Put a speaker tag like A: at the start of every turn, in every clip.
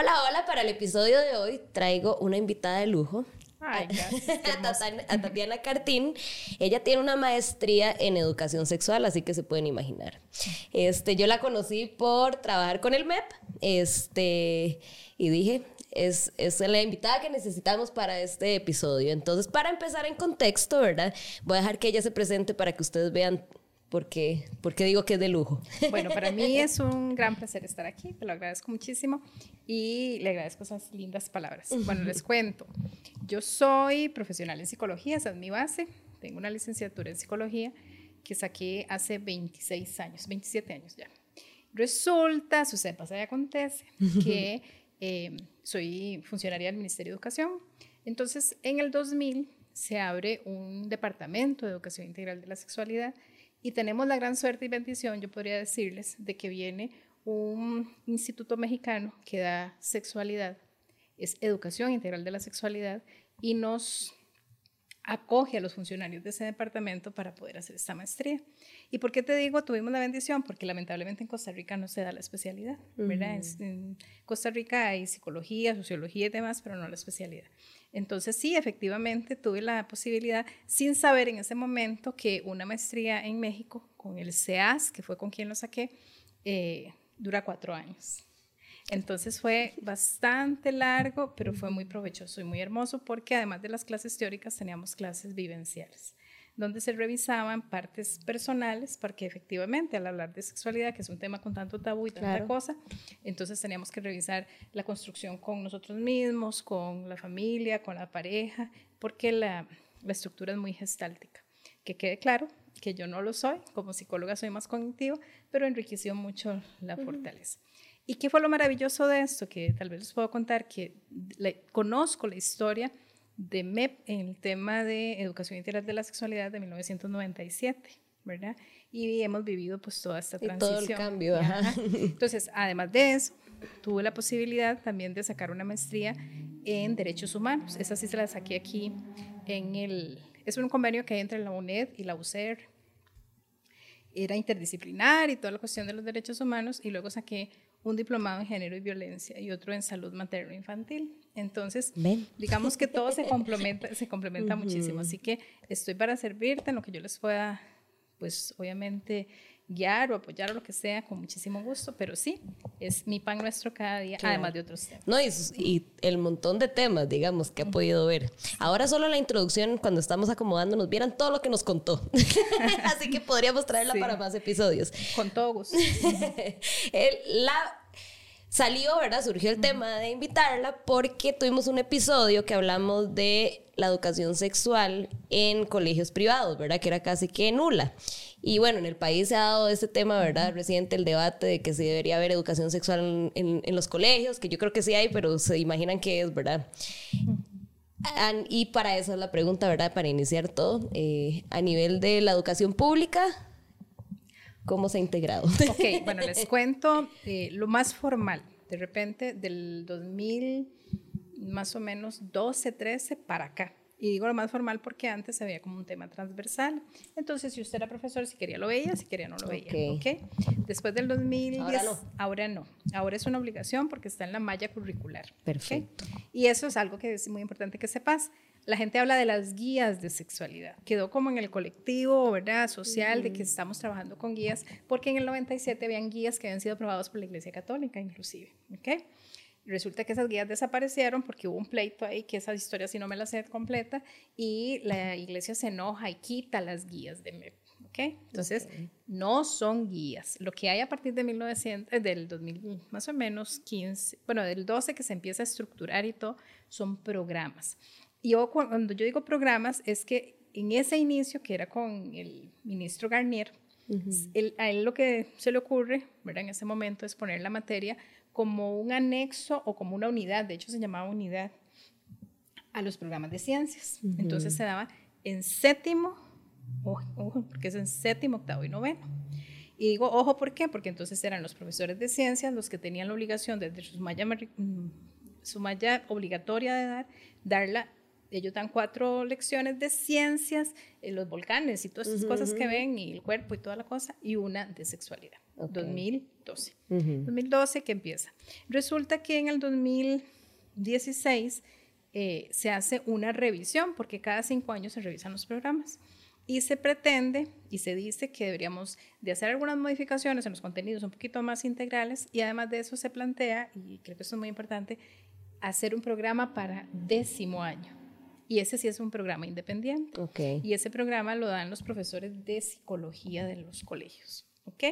A: Hola, hola, para el episodio de hoy traigo una invitada de lujo.
B: Ay,
A: a Tatiana Cartín. Ella tiene una maestría en educación sexual, así que se pueden imaginar. Este, yo la conocí por trabajar con el MEP, este, y dije, es, es la invitada que necesitamos para este episodio. Entonces, para empezar en contexto, ¿verdad? Voy a dejar que ella se presente para que ustedes vean por qué, digo que es de lujo.
B: Bueno, para mí es un gran placer estar aquí, te lo agradezco muchísimo y le agradezco esas lindas palabras. Bueno, les cuento, yo soy profesional en psicología, esa es mi base, tengo una licenciatura en psicología que saqué hace 26 años, 27 años ya. Resulta, sucede, pasa y acontece que eh, soy funcionaria del Ministerio de Educación. Entonces, en el 2000 se abre un departamento de educación integral de la sexualidad y tenemos la gran suerte y bendición, yo podría decirles, de que viene un instituto mexicano que da sexualidad, es educación integral de la sexualidad, y nos acoge a los funcionarios de ese departamento para poder hacer esta maestría. ¿Y por qué te digo tuvimos la bendición? Porque lamentablemente en Costa Rica no se da la especialidad, ¿verdad? En Costa Rica hay psicología, sociología y demás, pero no la especialidad. Entonces sí, efectivamente tuve la posibilidad, sin saber en ese momento que una maestría en México con el CEAS, que fue con quien lo saqué, eh, dura cuatro años. Entonces fue bastante largo, pero fue muy provechoso y muy hermoso porque además de las clases teóricas teníamos clases vivenciales donde se revisaban partes personales, porque efectivamente al hablar de sexualidad, que es un tema con tanto tabú y tanta cosa, entonces teníamos que revisar la construcción con nosotros mismos, con la familia, con la pareja, porque la, la estructura es muy gestáltica. Que quede claro que yo no lo soy, como psicóloga soy más cognitiva, pero enriqueció mucho la fortaleza. ¿Y qué fue lo maravilloso de esto? Que tal vez les puedo contar que conozco la historia de MEP en el tema de educación integral de la sexualidad de 1997, ¿verdad? Y hemos vivido pues toda esta transición.
A: todo el cambio, ajá.
B: Entonces, además de eso, tuve la posibilidad también de sacar una maestría en derechos humanos. Esa sí se la saqué aquí en el... Es un convenio que hay entre la UNED y la UCER. Era interdisciplinar y toda la cuestión de los derechos humanos y luego saqué un diplomado en género y violencia y otro en salud materno-infantil. Entonces, digamos que todo se complementa, se complementa muchísimo. Así que estoy para servirte en lo que yo les pueda, pues obviamente guiar o apoyar o lo que sea con muchísimo gusto, pero sí, es mi pan nuestro cada día, además de otros temas.
A: No, y, el montón de temas, digamos, que he podido ver. Ahora solo la introducción, cuando estamos acomodándonos, vieran todo lo que nos contó. Así que podríamos traerla para más episodios.
B: Con todo gusto.
A: la salió, ¿verdad? Surgió el tema de invitarla porque tuvimos un episodio que hablamos de la educación sexual en colegios privados, ¿verdad? Que era casi que nula. Y bueno, en el país se ha dado este tema, ¿verdad? Reciente el debate de que si debería haber educación sexual en, los colegios, que yo creo que sí hay, pero se imaginan que es, ¿verdad? y para eso es la pregunta, ¿verdad? Para iniciar todo, eh, a nivel de la educación pública, ¿cómo se ha integrado?
B: Ok, bueno, les cuento eh, lo más formal. De repente, del 2000, más o menos 12, 13 para acá y digo lo más formal porque antes se veía como un tema transversal. Entonces, si usted era profesor, si quería lo veía, si quería no lo veía. Okay. Después del 2010, ahora no. ahora no. Ahora es una obligación porque está en la malla curricular.
A: Perfecto.
B: Y eso es algo que es muy importante que sepas. La gente habla de las guías de sexualidad. Quedó como en el colectivo, ¿verdad? Social, de que estamos trabajando con guías, porque en el 97 habían guías que habían sido aprobados por la Iglesia Católica, inclusive. ¿Ok? Resulta que esas guías desaparecieron porque hubo un pleito ahí, que esa historia si no me la sé completa, y la iglesia se enoja y quita las guías de MEP. ¿okay? Entonces, no son guías. Lo que hay a partir de 1900, eh, del 2000, más o menos 15, bueno, del 12 que se empieza a estructurar y todo, son programas. Y yo, cuando yo digo programas, es que en ese inicio, que era con el ministro Garnier, a él lo que se le ocurre, ¿verdad? En ese momento es poner la materia como un anexo o como una unidad, de hecho se llamaba unidad, a los programas de ciencias. Entonces se daba en séptimo, ojo, porque es en séptimo, octavo y noveno. Y digo, ojo, ¿por qué? Porque entonces eran los profesores de ciencias los que tenían la obligación desde su malla, mm, su malla obligatoria de dar, darla ellos dan cuatro lecciones de ciencias, eh, los volcanes y todas esas cosas que ven, y el cuerpo y toda la cosa, y una de sexualidad. 2012. 2012 que empieza. Resulta que en el 2016 eh, se hace una revisión, porque cada cinco años se revisan los programas. Y se pretende y se dice que deberíamos de hacer algunas modificaciones en los contenidos un poquito más integrales y además de eso se plantea, y creo que eso es muy importante, hacer un programa para décimo año. Y ese sí es un programa independiente.
A: Okay.
B: Y ese programa lo dan los profesores de psicología de los colegios. ¿Ok?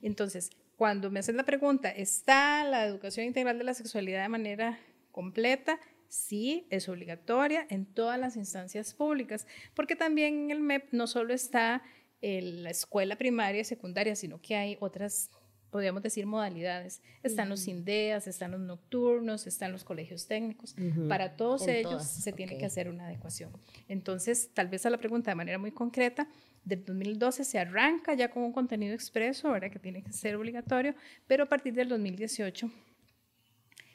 B: Entonces, cuando me hacen la pregunta, ¿está la educación integral de la sexualidad de manera completa? Sí, es obligatoria en todas las instancias públicas, porque también en el MEP no solo está la escuela primaria y secundaria, sino que hay otras podríamos decir modalidades. Están los INDEAS, están los nocturnos, están los colegios técnicos. Para todos ellos se tiene que hacer una adecuación. Entonces, tal vez a la pregunta de manera muy concreta, del 2012 se arranca ya con un contenido expreso, ahora que tiene que ser obligatorio, pero a partir del 2018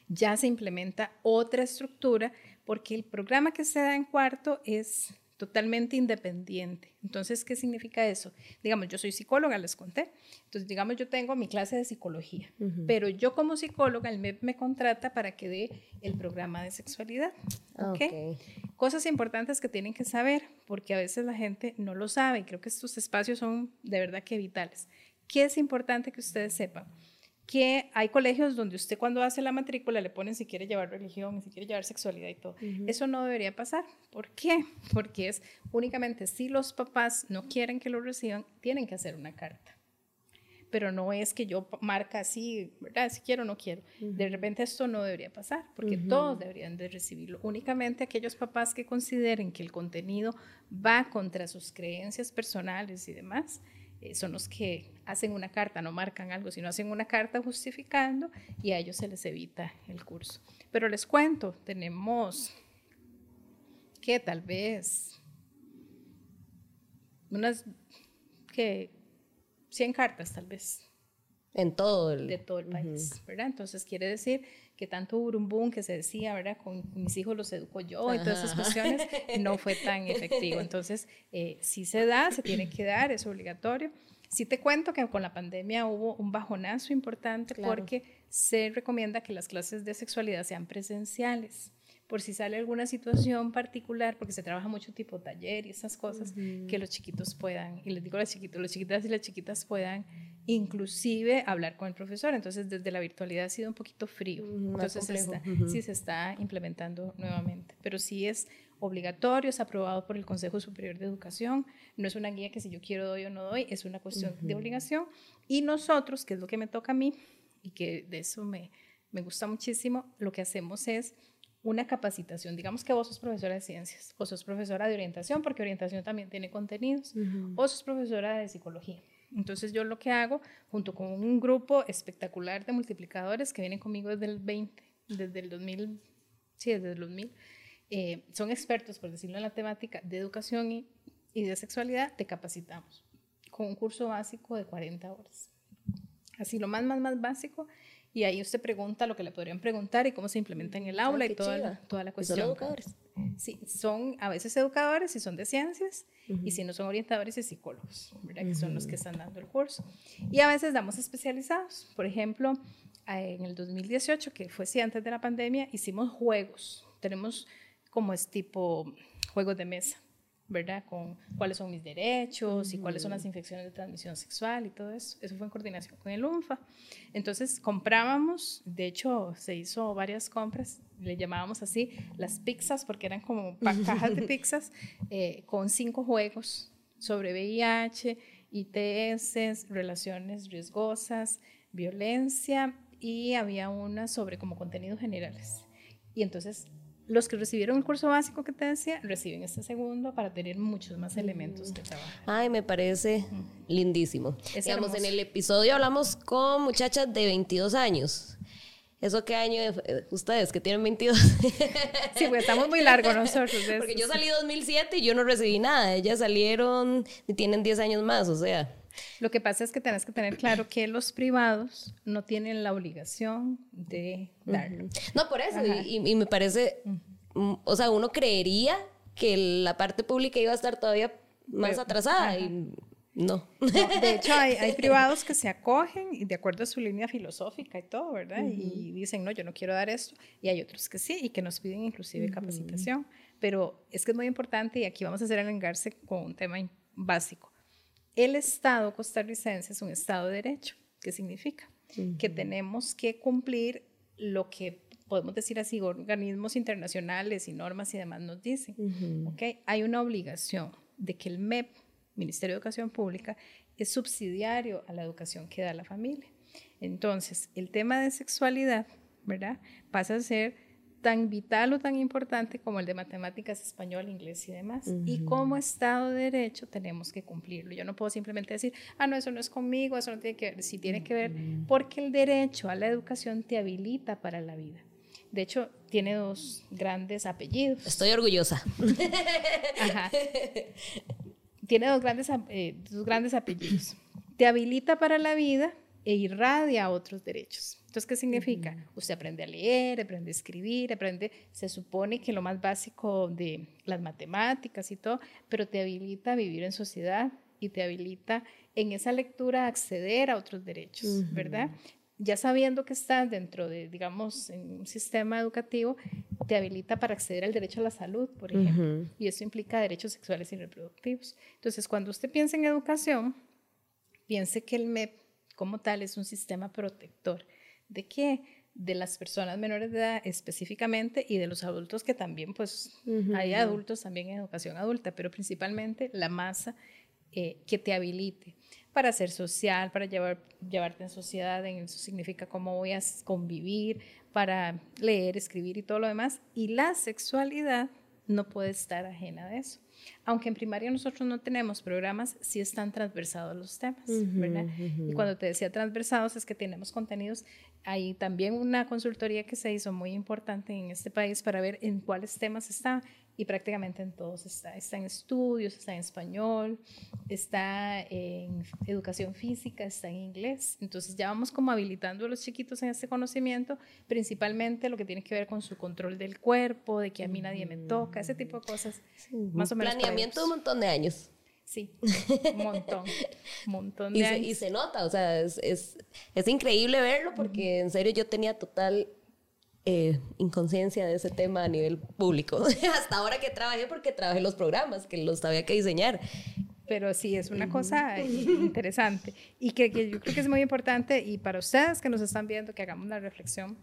B: ya se implementa otra estructura porque el programa que se da en cuarto es totalmente independiente. Entonces, ¿qué significa eso? Digamos, yo soy psicóloga, les conté. Entonces, digamos, yo tengo mi clase de psicología, pero yo como psicóloga, el MEP me contrata para que dé el programa de sexualidad. ¿okay? Cosas importantes que tienen que saber, porque a veces la gente no lo sabe y creo que estos espacios son de verdad que vitales. ¿Qué es importante que ustedes sepan? Que hay colegios donde usted cuando hace la matrícula le ponen si quiere llevar religión, si quiere llevar sexualidad y todo. Eso no debería pasar. ¿Por qué? Porque es únicamente si los papás no quieren que lo reciban, tienen que hacer una carta. Pero no es que yo marca así, ¿verdad? Si quiero o no quiero. De repente esto no debería pasar, porque todos deberían de recibirlo. Únicamente aquellos papás que consideren que el contenido va contra sus creencias personales y demás, son los que hacen una carta, no marcan algo, sino hacen una carta justificando y a ellos se les evita el curso. Pero les cuento, tenemos que tal vez unas que 100 cartas tal vez.
A: En todo el,
B: de todo el país, ¿verdad? Entonces quiere decir que tanto burumbum que se decía, ¿verdad? Con mis hijos los educo yo y todas esas cuestiones, no fue tan efectivo. Entonces, eh, sí se da, se tiene que dar, es obligatorio. Sí te cuento que con la pandemia hubo un bajonazo importante porque se recomienda que las clases de sexualidad sean presenciales por si sale alguna situación particular, porque se trabaja mucho tipo taller y esas cosas, que los chiquitos puedan, y les digo a los chiquitos, los chiquitas y las chiquitas puedan inclusive hablar con el profesor. Entonces, desde la virtualidad ha sido un poquito frío. Entonces, sí se está implementando nuevamente, pero sí es obligatorio, es aprobado por el Consejo Superior de Educación, no es una guía que si yo quiero doy o no doy, es una cuestión de obligación. Y nosotros, que es lo que me toca a mí, y que de eso me, me gusta muchísimo, lo que hacemos es una capacitación. Digamos que vos sos profesora de ciencias, o sos profesora de orientación, porque orientación también tiene contenidos, o sos profesora de psicología. Entonces yo lo que hago, junto con un grupo espectacular de multiplicadores que vienen conmigo desde el 20, desde el 2000, sí, desde el 2000, eh, son expertos, por decirlo en la temática de educación y, y de sexualidad, te capacitamos con un curso básico de 40 horas. Así lo más, más, más básico y ahí usted pregunta lo que le podrían preguntar y cómo se implementa en el aula y toda la, toda la cuestión.
A: ¿Son educadores?
B: Sí, son a veces educadores y son de ciencias, y si no son orientadores y psicólogos, ¿verdad? que son los que están dando el curso. Y a veces damos especializados. Por ejemplo, en el 2018, que fue sí, antes de la pandemia, hicimos juegos. Tenemos como es tipo juegos de mesa. ¿Verdad? Con cuáles son mis derechos y cuáles son las infecciones de transmisión sexual y todo eso. Eso fue en coordinación con el UNFA. Entonces comprábamos, de hecho se hizo varias compras, le llamábamos así las pizzas porque eran como cajas de pizzas eh, con cinco juegos sobre VIH, ITS, relaciones riesgosas, violencia y había una sobre como contenidos generales. Y entonces los que recibieron el curso básico que te decía, reciben este segundo para tener muchos más elementos de trabajo.
A: Ay, me parece lindísimo. Digamos, en el episodio hablamos con muchachas de 22 años. ¿Eso qué año de, ustedes que tienen 22?
B: sí, pues estamos muy largos nosotros.
A: Porque yo salí 2007 y yo no recibí nada. Ellas salieron y tienen 10 años más, o sea.
B: Lo que pasa es que tenés que tener claro que los privados no tienen la obligación de darlo.
A: No, por eso, y, me parece mm, o sea, uno creería que la parte pública iba a estar todavía más atrasada y no.
B: De hecho, hay, hay, privados que se acogen y de acuerdo a su línea filosófica y todo, ¿verdad? Y dicen, no, yo no quiero dar esto. Y hay otros que sí y que nos piden inclusive capacitación. Pero es que es muy importante y aquí vamos a hacer el engarce con un tema básico. El Estado costarricense es un Estado de Derecho. ¿Qué significa? Que tenemos que cumplir lo que podemos decir así, organismos internacionales y normas y demás nos dicen. ¿okay? Hay una obligación de que el MEP Ministerio de Educación Pública, es subsidiario a la educación que da la familia. Entonces, el tema de sexualidad, ¿verdad? Pasa a ser tan vital o tan importante como el de matemáticas, español, inglés y demás. Y como Estado de Derecho tenemos que cumplirlo. Yo no puedo simplemente decir, ah, no, eso no es conmigo, eso no tiene que ver. Sí tiene que ver porque el derecho a la educación te habilita para la vida. De hecho, tiene dos grandes apellidos.
A: Estoy orgullosa. Ajá
B: tiene dos grandes, eh, dos grandes apellidos. Te habilita para la vida e irradia otros derechos. Entonces, ¿qué significa? Usted aprende a leer, aprende a escribir, aprende, se supone que lo más básico de las matemáticas y todo, pero te habilita a vivir en sociedad y te habilita en esa lectura a acceder a otros derechos, ¿verdad? ya sabiendo que estás dentro de, digamos, en un sistema educativo, te habilita para acceder al derecho a la salud, por ejemplo. Y eso implica derechos sexuales y reproductivos. Entonces, cuando usted piensa en educación, piense que el MEP como tal es un sistema protector. ¿De qué? De las personas menores de edad específicamente y de los adultos que también, pues, hay adultos también en educación adulta, pero principalmente la masa eh, que te habilite para ser social, para llevar, llevarte en sociedad, en eso significa cómo voy a convivir, para leer, escribir y todo lo demás. Y la sexualidad no puede estar ajena de eso. Aunque en primaria nosotros no tenemos programas, sí están transversados los temas, ¿verdad? Y cuando te decía transversados es que tenemos contenidos. Hay también una consultoría que se hizo muy importante en este país para ver en cuáles temas está y prácticamente en todos está. Está en estudios, está en español, está en educación física, está en inglés. Entonces ya vamos como habilitando a los chiquitos en este conocimiento, principalmente lo que tiene que ver con su control del cuerpo, de que a mí nadie me toca, ese tipo de cosas.
A: más o menos. Planeamiento de un montón de años.
B: Sí, un montón, un montón de
A: y
B: años.
A: Se, y se nota, o sea, es, es, es increíble verlo porque en serio yo tenía total eh, inconsciencia de ese tema a nivel público. Hasta ahora que trabajé, porque trabajé los programas, que los había que diseñar.
B: Pero sí, es una cosa interesante y que, yo creo que es muy importante y para ustedes que nos están viendo, que hagamos la reflexión.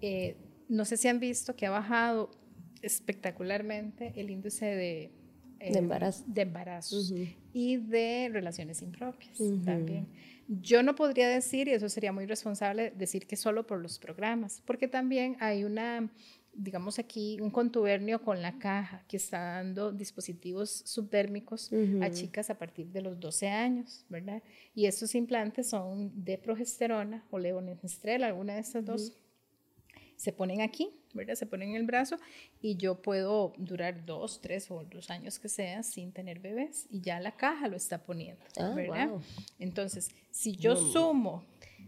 B: Eh, no sé si han visto que ha bajado espectacularmente el índice de,
A: eh, de, embarazo.
B: de embarazos y de relaciones impropias también. Yo no podría decir, y eso sería muy responsable, decir que solo por los programas, porque también hay una, digamos aquí, un contubernio con la caja que está dando dispositivos subtérmicos a chicas a partir de los 12 años, ¿verdad? Y estos implantes son de progesterona o levonorgestrel, alguna de estas dos se ponen aquí, ¿verdad? Se ponen en el brazo y yo puedo durar dos, tres o los años que sea sin tener bebés y ya la caja lo está poniendo, ah, ¿verdad? Entonces, si yo sumo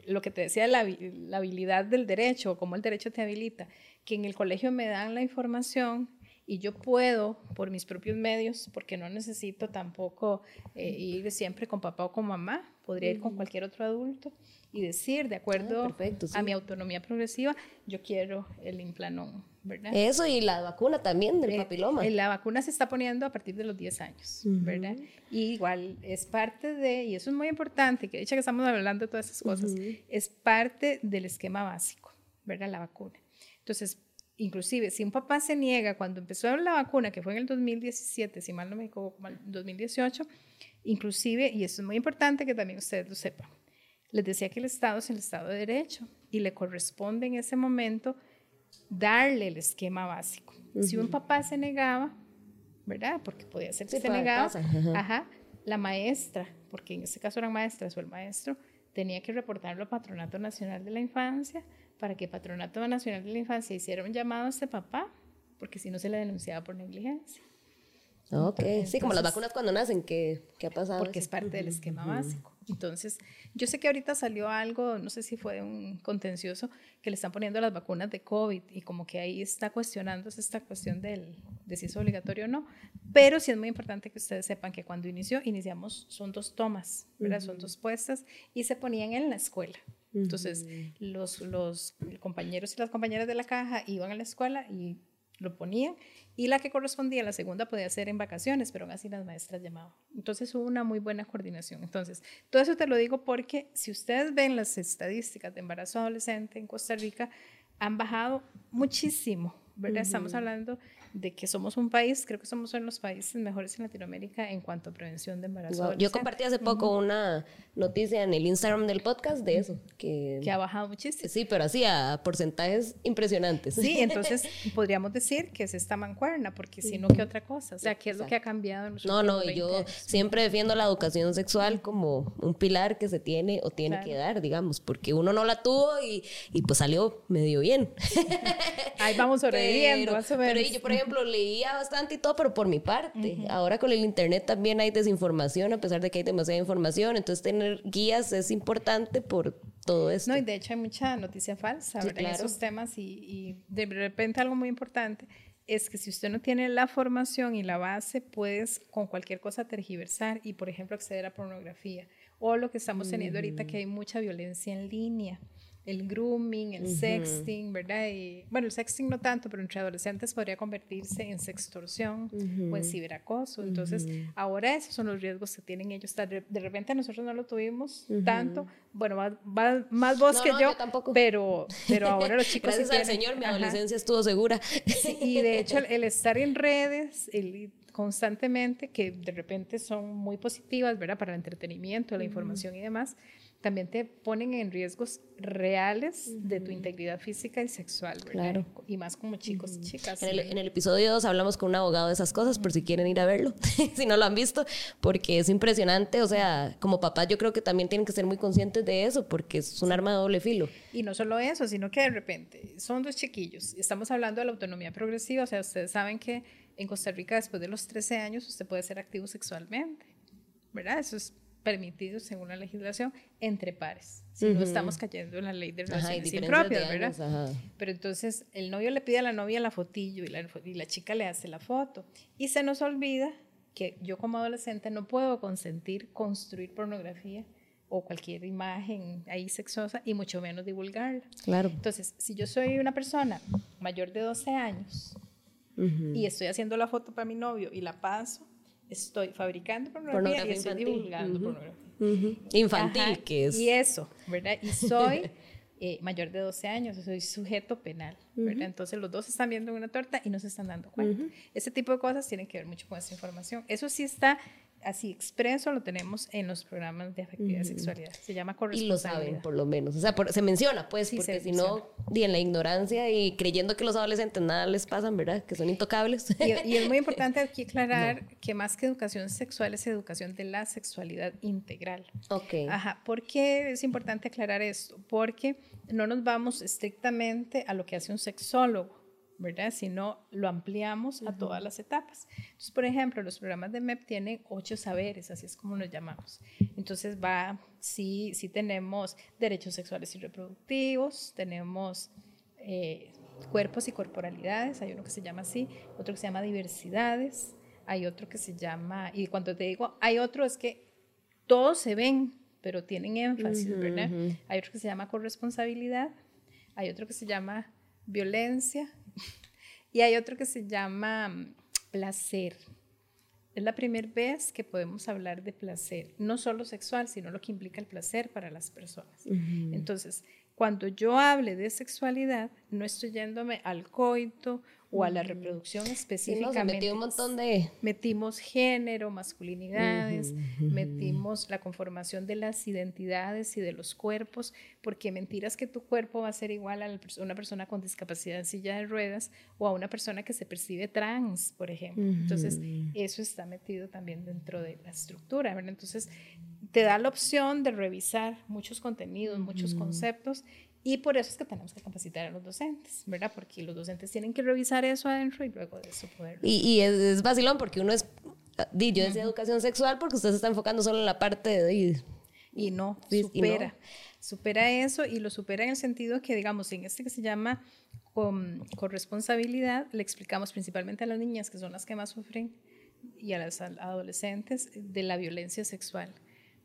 B: lo que te decía, la, la habilidad del derecho, o cómo el derecho te habilita, que en el colegio me dan la información y yo puedo por mis propios medios, porque no necesito tampoco eh, ir siempre con papá o con mamá, podría ir con cualquier otro adulto y decir, de acuerdo ah, a mi autonomía progresiva, yo quiero el implanón, ¿verdad?
A: Eso y la vacuna también del eh, papiloma.
B: Eh, la vacuna se está poniendo a partir de los 10 años, ¿verdad? Y igual es parte de, y eso es muy importante, que dicha que estamos hablando de todas esas cosas, es parte del esquema básico, ¿verdad? La vacuna. Entonces, inclusive, si un papá se niega cuando empezó la vacuna, que fue en el 2017, si mal no me equivoco, como el 2018, inclusive, y eso es muy importante que también ustedes lo sepan, les decía que el Estado es el Estado de Derecho y le corresponde en ese momento darle el esquema básico. Si un papá se negaba, ¿verdad? Porque podía ser que se negaba, ajá. la maestra, porque en este caso eran maestras o el maestro, tenía que reportarlo al Patronato Nacional de la Infancia para que Patronato Nacional de la Infancia hiciera un llamado a este papá, porque si no se le denunciaba por negligencia.
A: Ok, sí, como las vacunas cuando nacen, ¿qué, qué ha pasado?
B: Porque es parte del esquema básico. Entonces, yo sé que ahorita salió algo, no sé si fue un contencioso, que le están poniendo las vacunas de COVID y como que ahí está cuestionándose esta cuestión del, de si es obligatorio o no, pero sí es muy importante que ustedes sepan que cuando inició, iniciamos, son dos tomas, ¿verdad? Son dos puestas y se ponían en la escuela. Entonces, los, los compañeros y las compañeras de la caja iban a la escuela y lo ponían y la que correspondía a la segunda podía ser en vacaciones, pero aún así las maestras llamaban. Entonces hubo una muy buena coordinación. Entonces, todo eso te lo digo porque si ustedes ven las estadísticas de embarazo adolescente en Costa Rica, han bajado muchísimo, ¿verdad? Estamos hablando de que somos un país, creo que somos uno de los países mejores en Latinoamérica en cuanto a prevención de embarazo.
A: Yo compartí hace poco una noticia en el Instagram del podcast de eso,
B: que, que ha bajado muchísimo.
A: Sí, pero así a porcentajes impresionantes.
B: Sí, entonces podríamos decir que es esta mancuerna, porque si no, ¿qué otra cosa? O sea, ¿qué es lo que ha cambiado en los
A: No, no, yo siempre defiendo la educación sexual como un pilar que se tiene o tiene que dar, digamos, porque uno no la tuvo y, y pues salió medio bien.
B: Ahí vamos sobreviviendo,
A: pero,
B: más o menos.
A: Pero yo, por ejemplo, leía bastante y todo, pero por mi parte. Ahora con el internet también hay desinformación, a pesar de que hay demasiada información. Entonces, tener guías es importante por todo esto.
B: No, y de hecho hay mucha noticia falsa en esos temas. Y, y de repente, algo muy importante es que si usted no tiene la formación y la base, puedes con cualquier cosa tergiversar y, por ejemplo, acceder a pornografía. O lo que estamos teniendo ahorita, que hay mucha violencia en línea el grooming, el sexting, ¿verdad? Y, bueno, el sexting no tanto, pero entre adolescentes podría convertirse en sextorsión o en ciberacoso. Entonces, ahora esos son los riesgos que tienen ellos. De, repente nosotros no lo tuvimos tanto. Bueno, más, más vos que yo,
A: tampoco.
B: Pero, pero ahora los chicos...
A: Gracias al Señor, mi adolescencia estuvo segura.
B: y de hecho, el, estar en redes, el constantemente, que de repente son muy positivas, ¿verdad? Para el entretenimiento, la información y demás, también te ponen en riesgos reales de tu integridad física y sexual, ¿verdad? Claro. Y más como chicos y chicas.
A: En el, episodio 2 hablamos con un abogado de esas cosas, por si quieren ir a verlo, si no lo han visto, porque es impresionante. O sea, como papás yo creo que también tienen que ser muy conscientes de eso, porque es un arma de doble filo.
B: Y no solo eso, sino que de repente son dos chiquillos. Estamos hablando de la autonomía progresiva, o sea, ustedes saben que en Costa Rica después de los 13 años usted puede ser activo sexualmente, ¿verdad? Eso es permitido según la legislación entre pares. Si no estamos cayendo en la ley de relaciones impropias, ¿verdad? Pero entonces el novio le pide a la novia la fotillo y la, y la chica le hace la foto. Y se nos olvida que yo como adolescente no puedo consentir construir pornografía o cualquier imagen ahí sexosa y mucho menos divulgarla.
A: Claro.
B: Entonces, si yo soy una persona mayor de 12 años y estoy haciendo la foto para mi novio y la paso, estoy fabricando pornografía, y estoy divulgando pornografía.
A: Infantil, que es.
B: Y eso, ¿verdad? Y soy eh, mayor de 12 años, soy sujeto penal, ¿verdad? Entonces los dos están viendo una torta y no se están dando cuenta. Ese tipo de cosas tienen que ver mucho con esa información. Eso sí está así expreso lo tenemos en los programas de afectividad y sexualidad. Se llama corresponsabilidad.
A: Y lo saben, por lo menos. O sea, se menciona, pues, porque si no, en la ignorancia y creyendo que los adolescentes nada les pasan, ¿verdad? Que son intocables.
B: Y, es muy importante aquí aclarar que más que educación sexual es educación de la sexualidad integral.
A: Ok.
B: Ajá. ¿Por qué es importante aclarar esto? Porque no nos vamos estrictamente a lo que hace un sexólogo ¿verdad? Sino lo ampliamos a todas las etapas. Entonces, por ejemplo, los programas de MEP tienen ocho saberes, así es como nos llamamos. Entonces, va, sí, sí tenemos derechos sexuales y reproductivos, tenemos eh, cuerpos y corporalidades, hay uno que se llama así, otro que se llama diversidades, hay otro que se llama, y cuando te digo, hay otro es que todos se ven, pero tienen énfasis, ¿verdad? Hay otro que se llama corresponsabilidad, hay otro que se llama violencia, y hay otro que se llama mm, placer. Es la primera vez que podemos hablar de placer, no solo sexual, sino lo que implica el placer para las personas. Entonces, cuando yo hable de sexualidad, no estoy yéndome al coito o a la reproducción específicamente.
A: un montón de...
B: Metimos género, masculinidades, metimos la conformación de las identidades y de los cuerpos, porque mentiras que tu cuerpo va a ser igual a una persona con discapacidad en silla de ruedas o a una persona que se percibe trans, por ejemplo. Entonces, eso está metido también dentro de la estructura, ¿verdad? Entonces, te da la opción de revisar muchos contenidos, muchos conceptos y por eso es que tenemos que capacitar a los docentes, ¿verdad? Porque los docentes tienen que revisar eso adentro y luego de eso poder...
A: Y, y es, es, vacilón porque uno es... Yo decía educación sexual porque usted se está enfocando solo en la parte de...
B: Y no,
A: Sí, y
B: supera.
A: no.
B: Supera eso y lo supera en el sentido que, digamos, en este que se llama con, corresponsabilidad, le explicamos principalmente a las niñas, que son las que más sufren, y a las adolescentes, de la violencia sexual.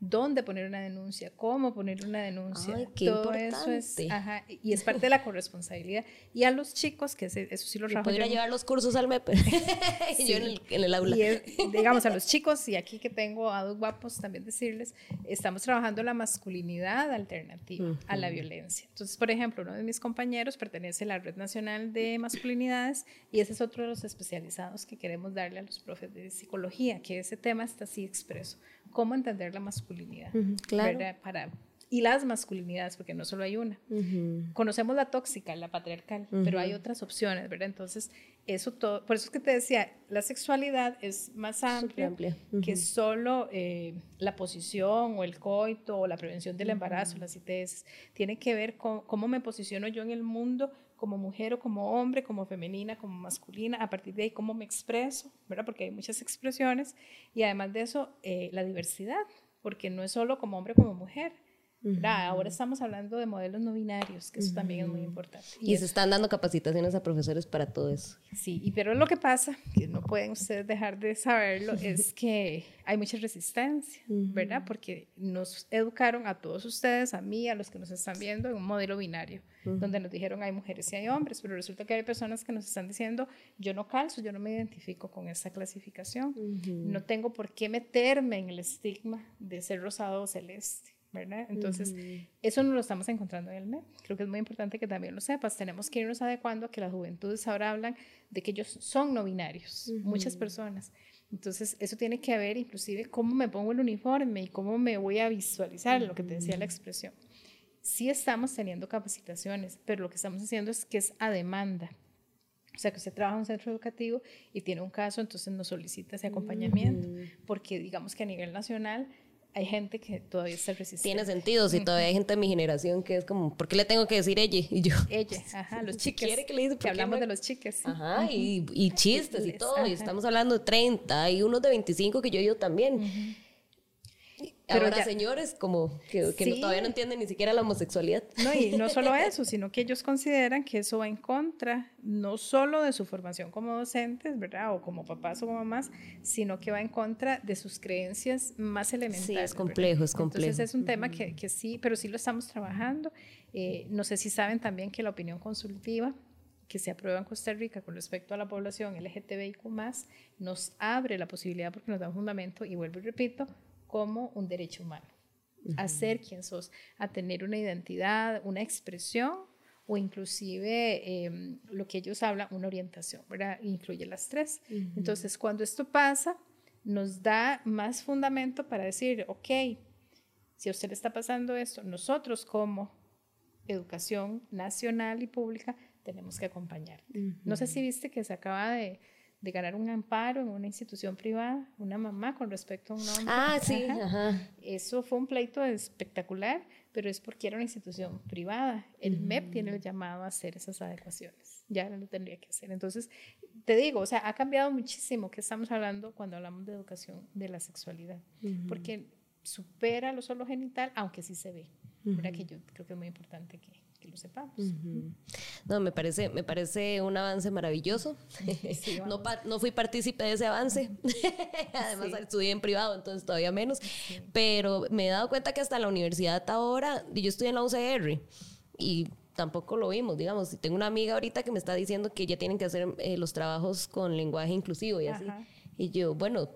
B: ¿Dónde poner una denuncia? ¿Cómo poner una denuncia?
A: Ay, qué
B: Todo eso es, ajá, y es parte de la corresponsabilidad. Y a los chicos, que eso sí lo rajo
A: podría
B: yo-
A: llevar los cursos al MEP. Y yo en el, en el aula.
B: y es- digamos a los chicos, y aquí que tengo a dos guapos también decirles, estamos trabajando la masculinidad alternativa a la violencia. Entonces, por ejemplo, uno de mis compañeros pertenece a la Red Nacional de Masculinidades y ese es otro de los especializados que queremos darle a los profes de psicología, que ese tema está así expreso. ¿Cómo entender la masculinidad?
A: Ujú, claro.
B: ¿verdad? Para, y las masculinidades, porque no solo hay una
A: Ujú.
B: conocemos la tóxica, la patriarcal, pero hay otras opciones, ¿verdad? Entonces, eso todo, por eso es que te decía, la sexualidad es más amplia,
A: amplia.
B: que solo eh, la posición o el coito o la prevención del embarazo, las ITS, tiene que ver con cómo me posiciono yo en el mundo como mujer o como hombre, como femenina, como masculina, a partir de ahí cómo me expreso, ¿verdad? Porque hay muchas expresiones y además de eso, eh, la diversidad, porque no es solo como hombre como mujer. ¿Verdad? Ahora estamos hablando de modelos no binarios, que eso también es muy importante.
A: Y se están dando capacitaciones a profesores para todo eso.
B: Sí, y pero lo que pasa, que no pueden ustedes dejar de saberlo, es que hay mucha resistencia, ¿verdad? Porque nos educaron a todos ustedes, a mí, a los que nos están viendo, en un modelo binario, donde nos dijeron hay mujeres y hay hombres, pero resulta que hay personas que nos están diciendo, yo no calzo, yo no me identifico con esa clasificación, no tengo por qué meterme en el estigma de ser rosado o celeste. ¿Verdad? Entonces, eso no lo estamos encontrando en el MEP. Creo que es muy importante que también lo sepas. Tenemos que irnos adecuando a que las juventudes ahora hablan de que ellos son no binarios, muchas personas. Entonces, eso tiene que ver inclusive cómo me pongo el uniforme y cómo me voy a visualizar, lo que te decía la expresión. Sí estamos teniendo capacitaciones, pero lo que estamos haciendo es que es a demanda. O sea, que usted trabaja en un centro educativo y tiene un caso, entonces nos solicita ese acompañamiento, porque digamos que a nivel nacional hay gente que todavía está resistente.
A: Tiene sentido, si todavía hay gente de mi generación que es como, ¿por qué le tengo que decir ella? Y yo,
B: Ella, ajá, los chiques.
A: quiere que le dice, ¿por
B: que hablamos de los chiques.
A: Ajá, y, y chistes y todo, y
B: ajá.
A: estamos hablando de 30, y unos de 25 que yo yo también.
B: Pero
A: Ahora,
B: ya-
A: señores, como que, que no-
B: Sí.
A: todavía no entienden ni siquiera la homosexualidad.
B: No, y no solo eso, sino que ellos consideran que eso va en contra no solo de su formación como docentes, ¿verdad? O como papás o como mamás, sino que va en contra de sus creencias más elementales.
A: Sí, es
B: ¿verdad?
A: complejo, es complejo.
B: Entonces es un tema que, que sí, pero sí lo estamos trabajando. Eh, no sé si saben también que la opinión consultiva que se aprueba en Costa Rica con respecto a la población LGTBIQ+, nos abre la posibilidad, porque nos da un fundamento, y vuelvo y repito, como un derecho humano. A ser quien sos, a tener una identidad, una expresión o inclusive eh, lo que ellos hablan, una orientación, ¿verdad? Incluye las tres. Entonces, cuando esto pasa, nos da más fundamento para decir, ok, si a usted le está pasando esto, nosotros como educación nacional y pública tenemos que acompañar. No sé si viste que se acaba de, de ganar un amparo en una institución privada, una mamá con respecto a un hombre.
A: Ah, sí,
B: Ajá. Eso fue un pleito espectacular, pero es porque era una institución privada. El MEP tiene el llamado a hacer esas adecuaciones. Ya lo tendría que hacer. Entonces, te digo, o sea, ha cambiado muchísimo que estamos hablando cuando hablamos de educación de la sexualidad, porque supera lo solo genital, aunque sí se ve. ¿verdad? Que yo creo que es muy importante que lo sepamos.
A: No, me parece, me parece un avance maravilloso.
B: Sí,
A: no,
B: vamos.
A: pa- no fui partícipe de ese avance. Además,
B: Sí.
A: estudié en privado, entonces todavía menos. Pero me he dado cuenta que hasta la universidad ahora, yo estudié en la UCR y tampoco lo vimos, digamos. Tengo una amiga ahorita que me está diciendo que ya tienen que hacer eh, los trabajos con lenguaje inclusivo y así. Y yo, bueno,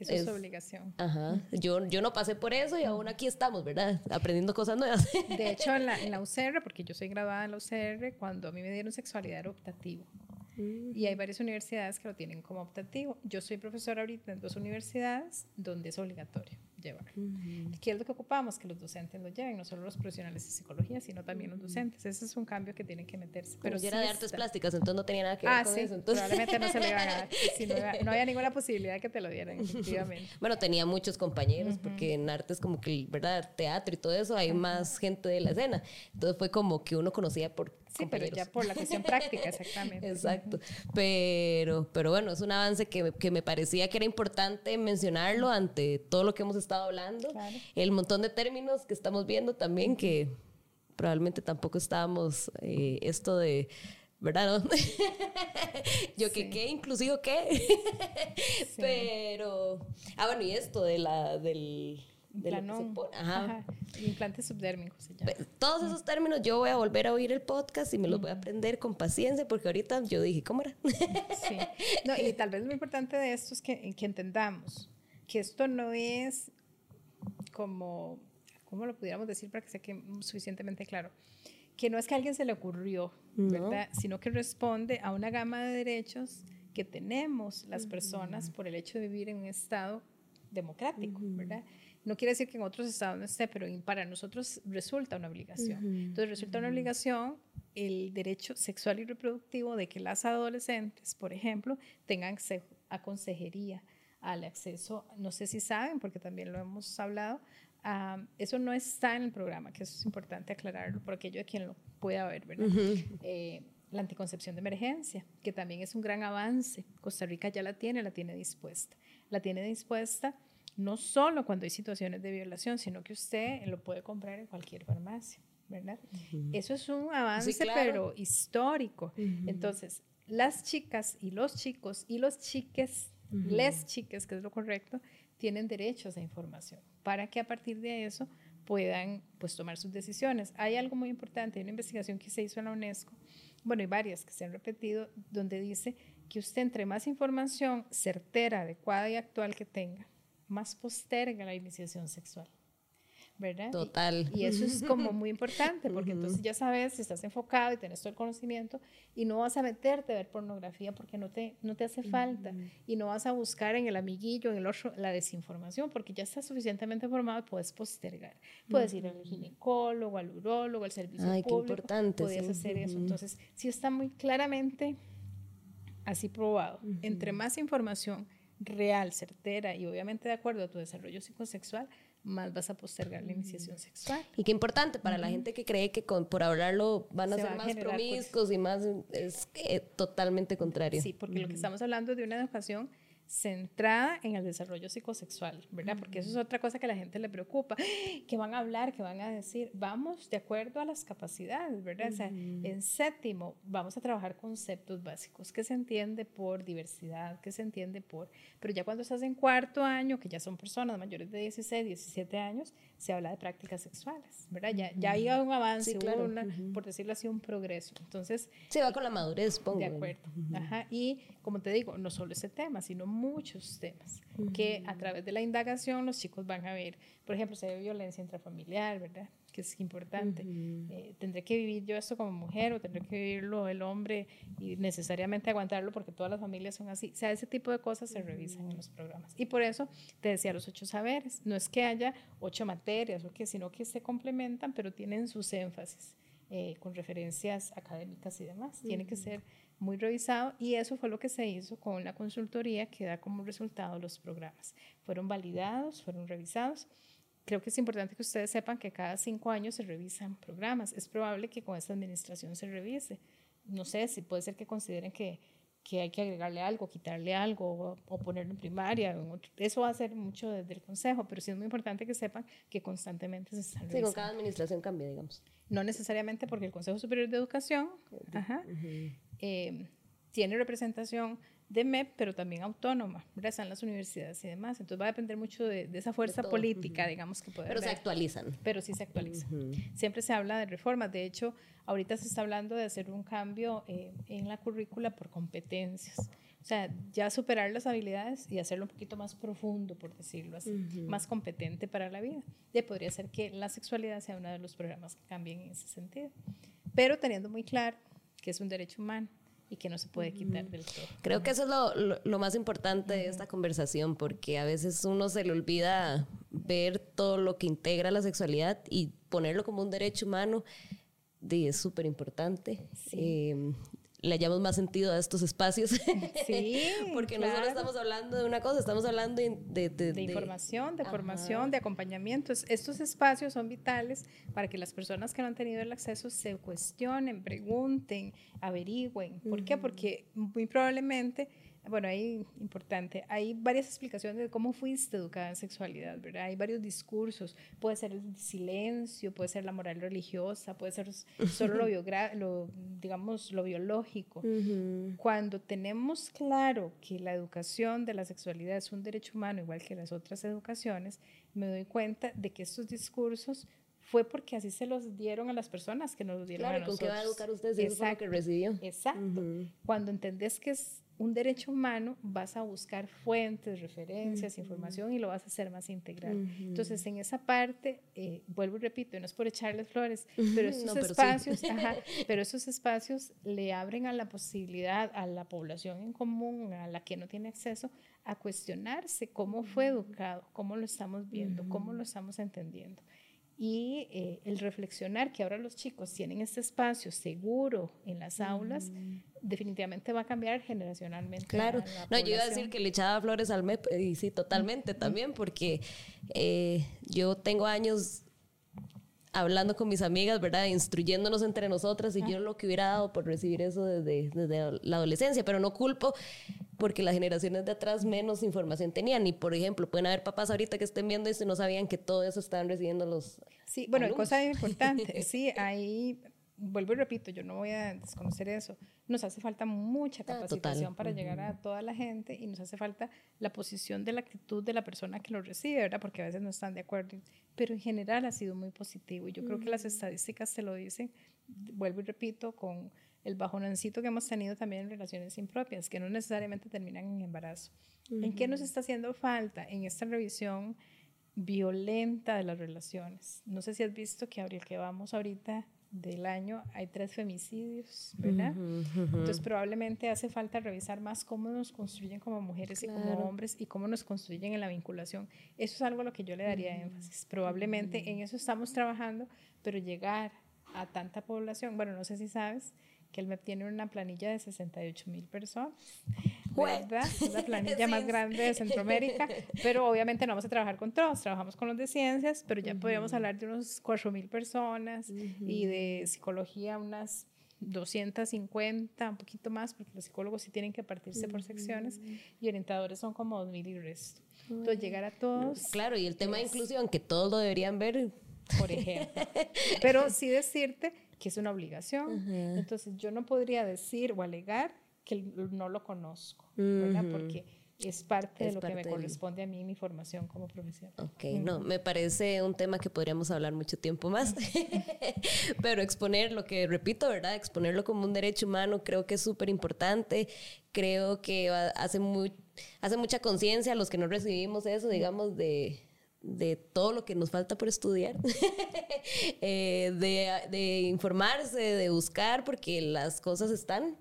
B: Eso es,
A: es-
B: obligación.
A: ajá, yo, yo no pasé por eso y aún aquí estamos, ¿verdad? Aprendiendo cosas nuevas.
B: De hecho, en la, en la UCR, porque yo soy graduada en la UCR, cuando a mí me dieron sexualidad era optativo. Y hay varias universidades que lo tienen como optativo. Yo soy profesora ahorita en dos universidades donde es obligatorio llevar. ¿Qué es lo que ocupamos? Que los docentes lo lleven, no solo los profesionales de psicología, sino también los docentes. Ese es un cambio que tienen que meterse. Pero
A: yo era
B: sí
A: de artes
B: está.
A: plásticas, entonces no tenía nada que ver
B: Ah,
A: con
B: sí,
A: eso. Entonces...
B: probablemente no se le iban a dar. Sí, no, había, no había ninguna posibilidad de que te lo dieran, efectivamente.
A: Bueno, tenía muchos compañeros, porque en artes como que, ¿verdad? Teatro y todo eso, hay más gente de la escena. Entonces fue como que uno conocía por
B: Sí, pero ya por la cuestión práctica, exactamente.
A: Exacto. Pero, pero bueno, es un avance que, que, me parecía que era importante mencionarlo ante todo lo que hemos estado hablando. El montón de términos que estamos viendo también que probablemente tampoco estábamos eh, esto de ¿verdad? Yo que qué, inclusive qué. Pero, ah, bueno, y esto de la, del... De
B: Ajá. Implante subdérmico se llama.
A: Todos esos términos yo voy a volver a oír el podcast y me los voy a aprender con paciencia porque ahorita yo dije, ¿cómo era?
B: sí. No, y tal vez lo importante de esto es que, que entendamos que esto no es como, ¿cómo lo pudiéramos decir para que sea suficientemente claro? que no es que a alguien se le ocurrió, ¿verdad? Sino que responde a una gama de derechos que tenemos las personas por el hecho de vivir en un estado democrático, ¿verdad? No quiere decir que en otros estados no esté, pero para nosotros resulta una obligación. Entonces resulta una obligación el derecho sexual y reproductivo de que las adolescentes, por ejemplo, tengan a consejería, al acceso, no sé si saben, porque también lo hemos hablado, eso no está en el programa, que eso es importante aclararlo por aquello de quien lo pueda ver, ¿verdad? Eh, la anticoncepción de emergencia, que también es un gran avance. Costa Rica ya la tiene, la tiene dispuesta. La tiene dispuesta no solo cuando hay situaciones de violación, sino que usted lo puede comprar en cualquier farmacia, ¿verdad? Eso es un avance, pero histórico. Entonces, las chicas y los chicos y los chiques, les chiques, que es lo correcto, tienen derechos a información para que a partir de eso puedan pues tomar sus decisiones. Hay algo muy importante, hay una investigación que se hizo en la UNESCO, bueno, hay varias que se han repetido, donde dice que usted entre más información certera, adecuada y actual que tenga, más posterga la iniciación sexual. ¿Verdad?
A: Total.
B: Y, eso es como muy importante, porque entonces ya sabes si estás enfocado y tienes todo el conocimiento y no vas a meterte a ver pornografía porque no te, no te hace falta y no vas a buscar en el amiguillo, en el otro, la desinformación porque ya estás suficientemente formado y puedes postergar. Puedes ir al ginecólogo, al urólogo, al servicio
A: Ay,
B: público.
A: Qué importante.
B: Puedes hacer eso. Entonces, si está muy claramente así probado. Entre más información real, certera y obviamente de acuerdo a tu desarrollo psicosexual, más vas a postergar la iniciación sexual.
A: Y qué importante para la gente que cree que por hablarlo van a ser más promiscuos y más, es eh, totalmente contrario.
B: Sí, porque lo que estamos hablando de una educación centrada en el desarrollo psicosexual, ¿verdad? Porque eso es otra cosa que a la gente le preocupa. ¿Qué van a hablar? ¿Qué van a decir? Vamos de acuerdo a las capacidades, ¿verdad? O sea, en séptimo vamos a trabajar conceptos básicos. ¿Qué se entiende por diversidad? ¿Qué se entiende por...? Pero ya cuando estás en cuarto año, que ya son personas mayores de 16, 17 años, se habla de prácticas sexuales, ¿verdad? Ya, ya hay un avance, por decirlo así, un progreso. Entonces...
A: Se va con la madurez, pongo.
B: De acuerdo. Ajá. Y como te digo, no solo ese tema, sino muchos temas que a través de la indagación los chicos van a ver, por ejemplo, si hay violencia intrafamiliar, ¿verdad? Que es importante. Eh, ¿Tendré que vivir yo esto como mujer o tendré que vivirlo el hombre y necesariamente aguantarlo porque todas las familias son así? O sea, ese tipo de cosas se revisan en los programas. Y por eso te decía los ocho saberes. No es que haya ocho materias, o que, sino que se complementan, pero tienen sus énfasis. Eh, con referencias académicas y demás. Tiene que ser muy revisado y eso fue lo que se hizo con la consultoría que da como resultado los programas. Fueron validados, fueron revisados. Creo que es importante que ustedes sepan que cada cinco años se revisan programas. Es probable que con esta administración se revise. No sé si puede ser que consideren que, que hay que agregarle algo, quitarle algo o, ponerlo en primaria. Eso va a ser mucho desde el consejo, pero sí es muy importante que sepan que constantemente se están revisando.
A: Sí, con cada administración cambia, digamos.
B: No necesariamente porque el Consejo Superior de Educación ajá, eh, tiene representación de MEP, pero también autónoma, ¿verdad? Están las universidades y demás. Entonces va a depender mucho de, esa fuerza política, digamos, que puede
A: Pero se actualizan.
B: Pero sí se actualizan. Siempre se habla de reformas. De hecho, ahorita se está hablando de hacer un cambio eh, en la currícula por competencias. O sea, ya superar las habilidades y hacerlo un poquito más profundo, por decirlo así, más competente para la vida. Ya podría ser que la sexualidad sea uno de los programas que cambien en ese sentido. Pero teniendo muy claro que es un derecho humano y que no se puede quitar del todo.
A: Creo que eso es lo, más importante de esta conversación, porque a veces uno se le olvida ver todo lo que integra la sexualidad y ponerlo como un derecho humano. es súper importante. Eh, le hayamos más sentido a estos espacios.
B: Sí.
A: Porque no solo estamos hablando de una cosa, estamos hablando de...
B: De, información, de formación, de acompañamiento. Estos espacios son vitales para que las personas que no han tenido el acceso se cuestionen, pregunten, averigüen. ¿Por qué? Porque muy probablemente bueno, ahí importante, hay varias explicaciones de cómo fuiste educada en sexualidad, ¿verdad? Hay varios discursos, puede ser el silencio, puede ser la moral religiosa, puede ser solo lo, lo digamos, lo biológico. Cuando tenemos claro que la educación de la sexualidad es un derecho humano, igual que las otras educaciones, me doy cuenta de que estos discursos fue porque así se los dieron a las personas que nos los dieron a nosotros.
A: Claro, ¿con qué va a educar usted si eso que recibió?
B: Exacto. Cuando entendés que es un derecho humano, vas a buscar fuentes, referencias, información y lo vas a hacer más integral. Entonces, en esa parte, eh, vuelvo y repito, no es por echarle flores, pero esos espacios, pero esos espacios le abren a la posibilidad a la población en común, a la que no tiene acceso, a cuestionarse cómo fue educado, cómo lo estamos viendo, cómo lo estamos entendiendo y eh, el reflexionar que ahora los chicos tienen este espacio seguro en las aulas, definitivamente va a cambiar generacionalmente.
A: Claro, no, yo iba a decir que le echaba flores al MEP, y sí, totalmente también, porque eh, yo tengo años hablando con mis amigas, ¿verdad? Instruyéndonos entre nosotras y yo lo que hubiera dado por recibir eso desde, desde la adolescencia, pero no culpo porque las generaciones de atrás menos información tenían. Y, por ejemplo, pueden haber papás ahorita que estén viendo esto y no sabían que todo eso estaban recibiendo los.
B: Sí, bueno, cosa importante, sí, ahí vuelvo y repito, yo no voy a desconocer eso. Nos hace falta mucha ah, capacitación para llegar a toda la gente y nos hace falta la posición de la actitud de la persona que lo recibe, ¿verdad? Porque a veces no están de acuerdo. Pero en general ha sido muy positivo y yo creo que las estadísticas te lo dicen, vuelvo y repito, con el bajonancito que hemos tenido también en relaciones impropias, que no necesariamente terminan en embarazo. ¿En qué nos está haciendo falta? En esta revisión violenta de las relaciones. No sé si has visto que abril que vamos ahorita del año hay tres femicidios, ¿verdad? Entonces probablemente hace falta revisar más cómo nos construyen como mujeres y como hombres y cómo nos construyen en la vinculación. Eso es algo a lo que yo le daría énfasis. Probablemente en eso estamos trabajando, pero llegar a tanta población, bueno, no sé si sabes, que el MEP tiene una planilla de 68 mil personas, ¿verdad? Es la planilla más grande de Centroamérica, pero obviamente no vamos a trabajar con todos, trabajamos con los de ciencias, pero ya podríamos hablar de unos 4 mil personas y de psicología unas 250, un poquito más, porque los psicólogos sí tienen que partirse por secciones y orientadores son como 2.000 y resto. Entonces, llegar a todos.
A: Claro, y el tema de inclusión, que todos lo deberían ver.
B: Por ejemplo. Pero sí decirte que es una obligación. Entonces yo no podría decir o alegar que no lo conozco, ¿verdad? Porque es parte de lo que me corresponde a mí mi formación como profesional.
A: Ok, no, me parece un tema que podríamos hablar mucho tiempo más, pero exponer lo que repito, ¿verdad? Exponerlo como un derecho humano creo que es súper importante, creo que hace, muy, hace mucha conciencia a los que no recibimos eso, digamos, de de todo lo que nos falta por estudiar, eh, de, informarse, de buscar, porque las cosas están.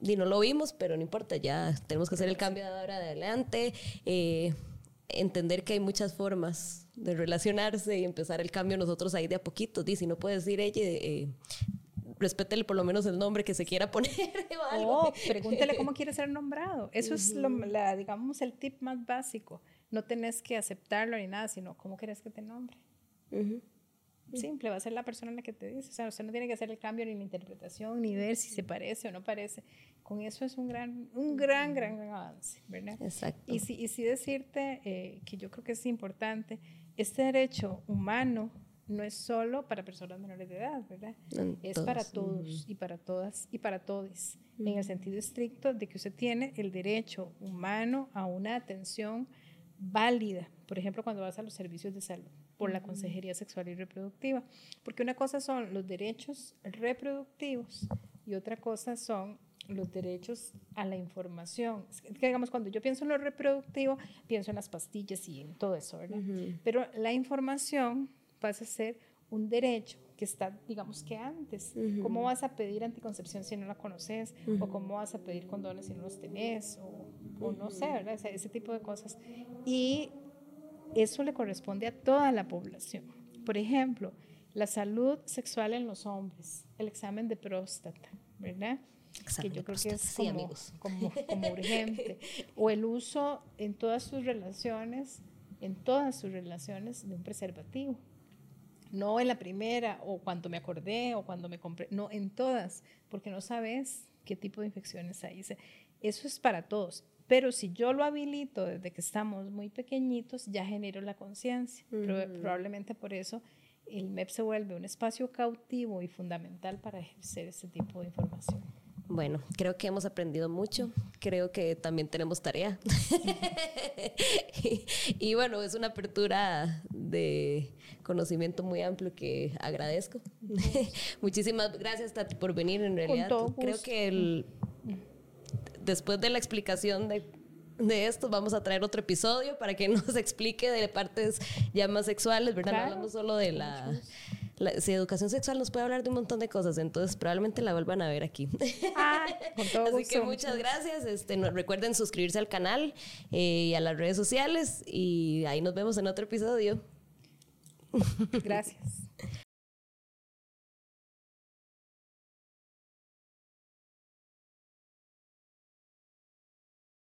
A: Y no lo vimos, pero no importa, ya tenemos que hacer el cambio de ahora adelante, eh, entender que hay muchas formas de relacionarse y empezar el cambio nosotros ahí de a poquito. Y si no puede decir ella, eh, respétele por lo menos el nombre que se quiera poner o algo.
B: Oh, pregúntele cómo quiere ser nombrado. Eso es, lo, la, digamos, el tip más básico no tenés que aceptarlo ni nada, sino cómo querés que te nombre. Simple, va a ser la persona en la que te dice. O sea, usted no tiene que hacer el cambio ni la interpretación, ni ver si se parece o no parece. Con eso es un gran, un gran, gran, avance, ¿verdad?
A: Exacto.
B: Y sí, y sí decirte eh, que yo creo que es importante, este derecho humano no es solo para personas menores de edad, ¿verdad? es para todos y para todas y para todos, en el sentido estricto de que usted tiene el derecho humano a una atención válida, por ejemplo, cuando vas a los servicios de salud por la consejería sexual y reproductiva, porque una cosa son los derechos reproductivos y otra cosa son los derechos a la información. que, digamos, cuando yo pienso en lo reproductivo, pienso en las pastillas y en todo eso, ¿verdad? Pero la información pasa a ser un derecho que está, digamos que antes. ¿Cómo vas a pedir anticoncepción si no la conoces? ¿O cómo vas a pedir condones si no los tenés? O, no sé, ¿verdad? ese tipo de cosas. Y eso le corresponde a toda la población. Por ejemplo, la salud sexual en los hombres, el examen de próstata, ¿verdad? que yo creo que es como, como, como urgente. o el uso en todas sus relaciones, en todas sus relaciones de un preservativo. No en la primera, o cuando me acordé, o cuando me compré, no, en todas, porque no sabes qué tipo de infecciones hay. Eso es para todos. Pero si yo lo habilito desde que estamos muy pequeñitos, ya genero la conciencia. Probablemente por eso el MEP se vuelve un espacio cautivo y fundamental para ejercer ese tipo de información.
A: Bueno, creo que hemos aprendido mucho. Creo que también tenemos tarea. y, bueno, es una apertura de conocimiento muy amplio que agradezco. Muchísimas gracias, Tati, por venir. En realidad, creo que el, después de la explicación de, de esto, vamos a traer otro episodio para que nos explique de partes ya más sexuales, ¿verdad? No hablamos solo de la la, si educación sexual nos puede hablar de un montón de cosas, entonces probablemente la vuelvan a ver aquí.
B: Ah,
A: Así que muchas gracias. Este, recuerden suscribirse al canal eh, y a las redes sociales y ahí nos vemos en otro episodio.
B: Gracias.